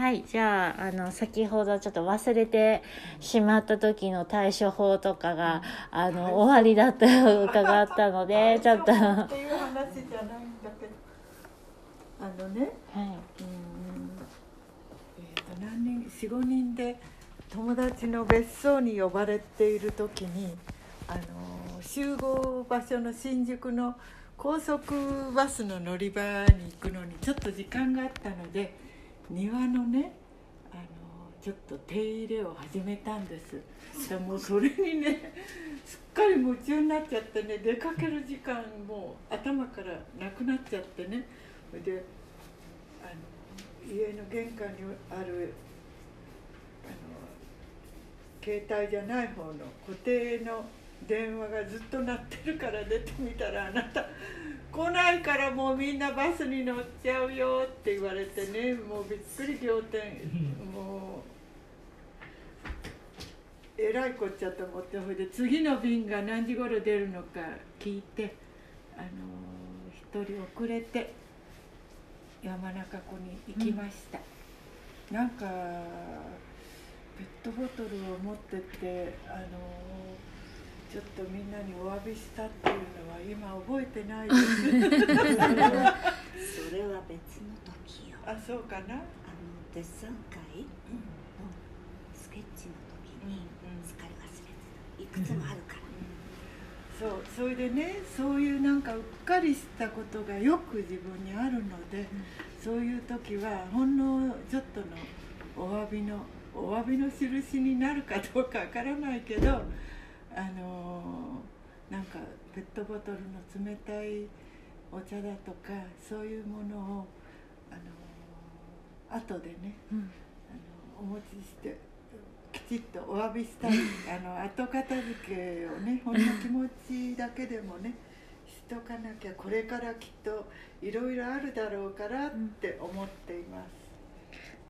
はいじゃああの先ほどちょっと忘れてしまった時の対処法とかがあの終わりだった伺ったのでちょっと。はっていう話じゃないんだけど。あのね。い。うん。えー、と何人45人で友達の別荘に呼ばれている時にあの集合場所の新宿の高速バスの乗り場に行くのにちょっと時間があったので庭のねあのちょっと手入れを始めたんです。でもうそれにね すっかり夢中になっちゃってね出かける時間も頭からなくなっちゃってね。それであの家の玄関にあるあの携帯じゃない方の固定の電話がずっと鳴ってるから出てみたらあなた来ないからもうみんなバスに乗っちゃうよって言われてね。もうびっくり仰天。もうえらいこっちゃと思ってほいで次の便が何時頃出るのか聞いてあの一人遅れて山中湖に行きました、なんかペットボトルを持ってってあのちょっとみんなにお詫びしたっていうのは今覚えてないです。それはそれは別の時よ。ああそうかな。のデッサン会のスケッチの時に疲れ忘れてた。いくつもあるから、そうそれでねそういうなんかうっかりしたことがよく自分にあるので、そういう時はほんのちょっとのお詫びのお詫びの印になるかどうかわからないけどあのーなんかペットボトルの冷たいお茶だとかそういうものをあのー後でねうんあのお持ちしてきちっとお詫びしたい あの後片付けをねほんの気持ちだけでもねしとかなきゃこれからきっといろいろあるだろうからって思っています。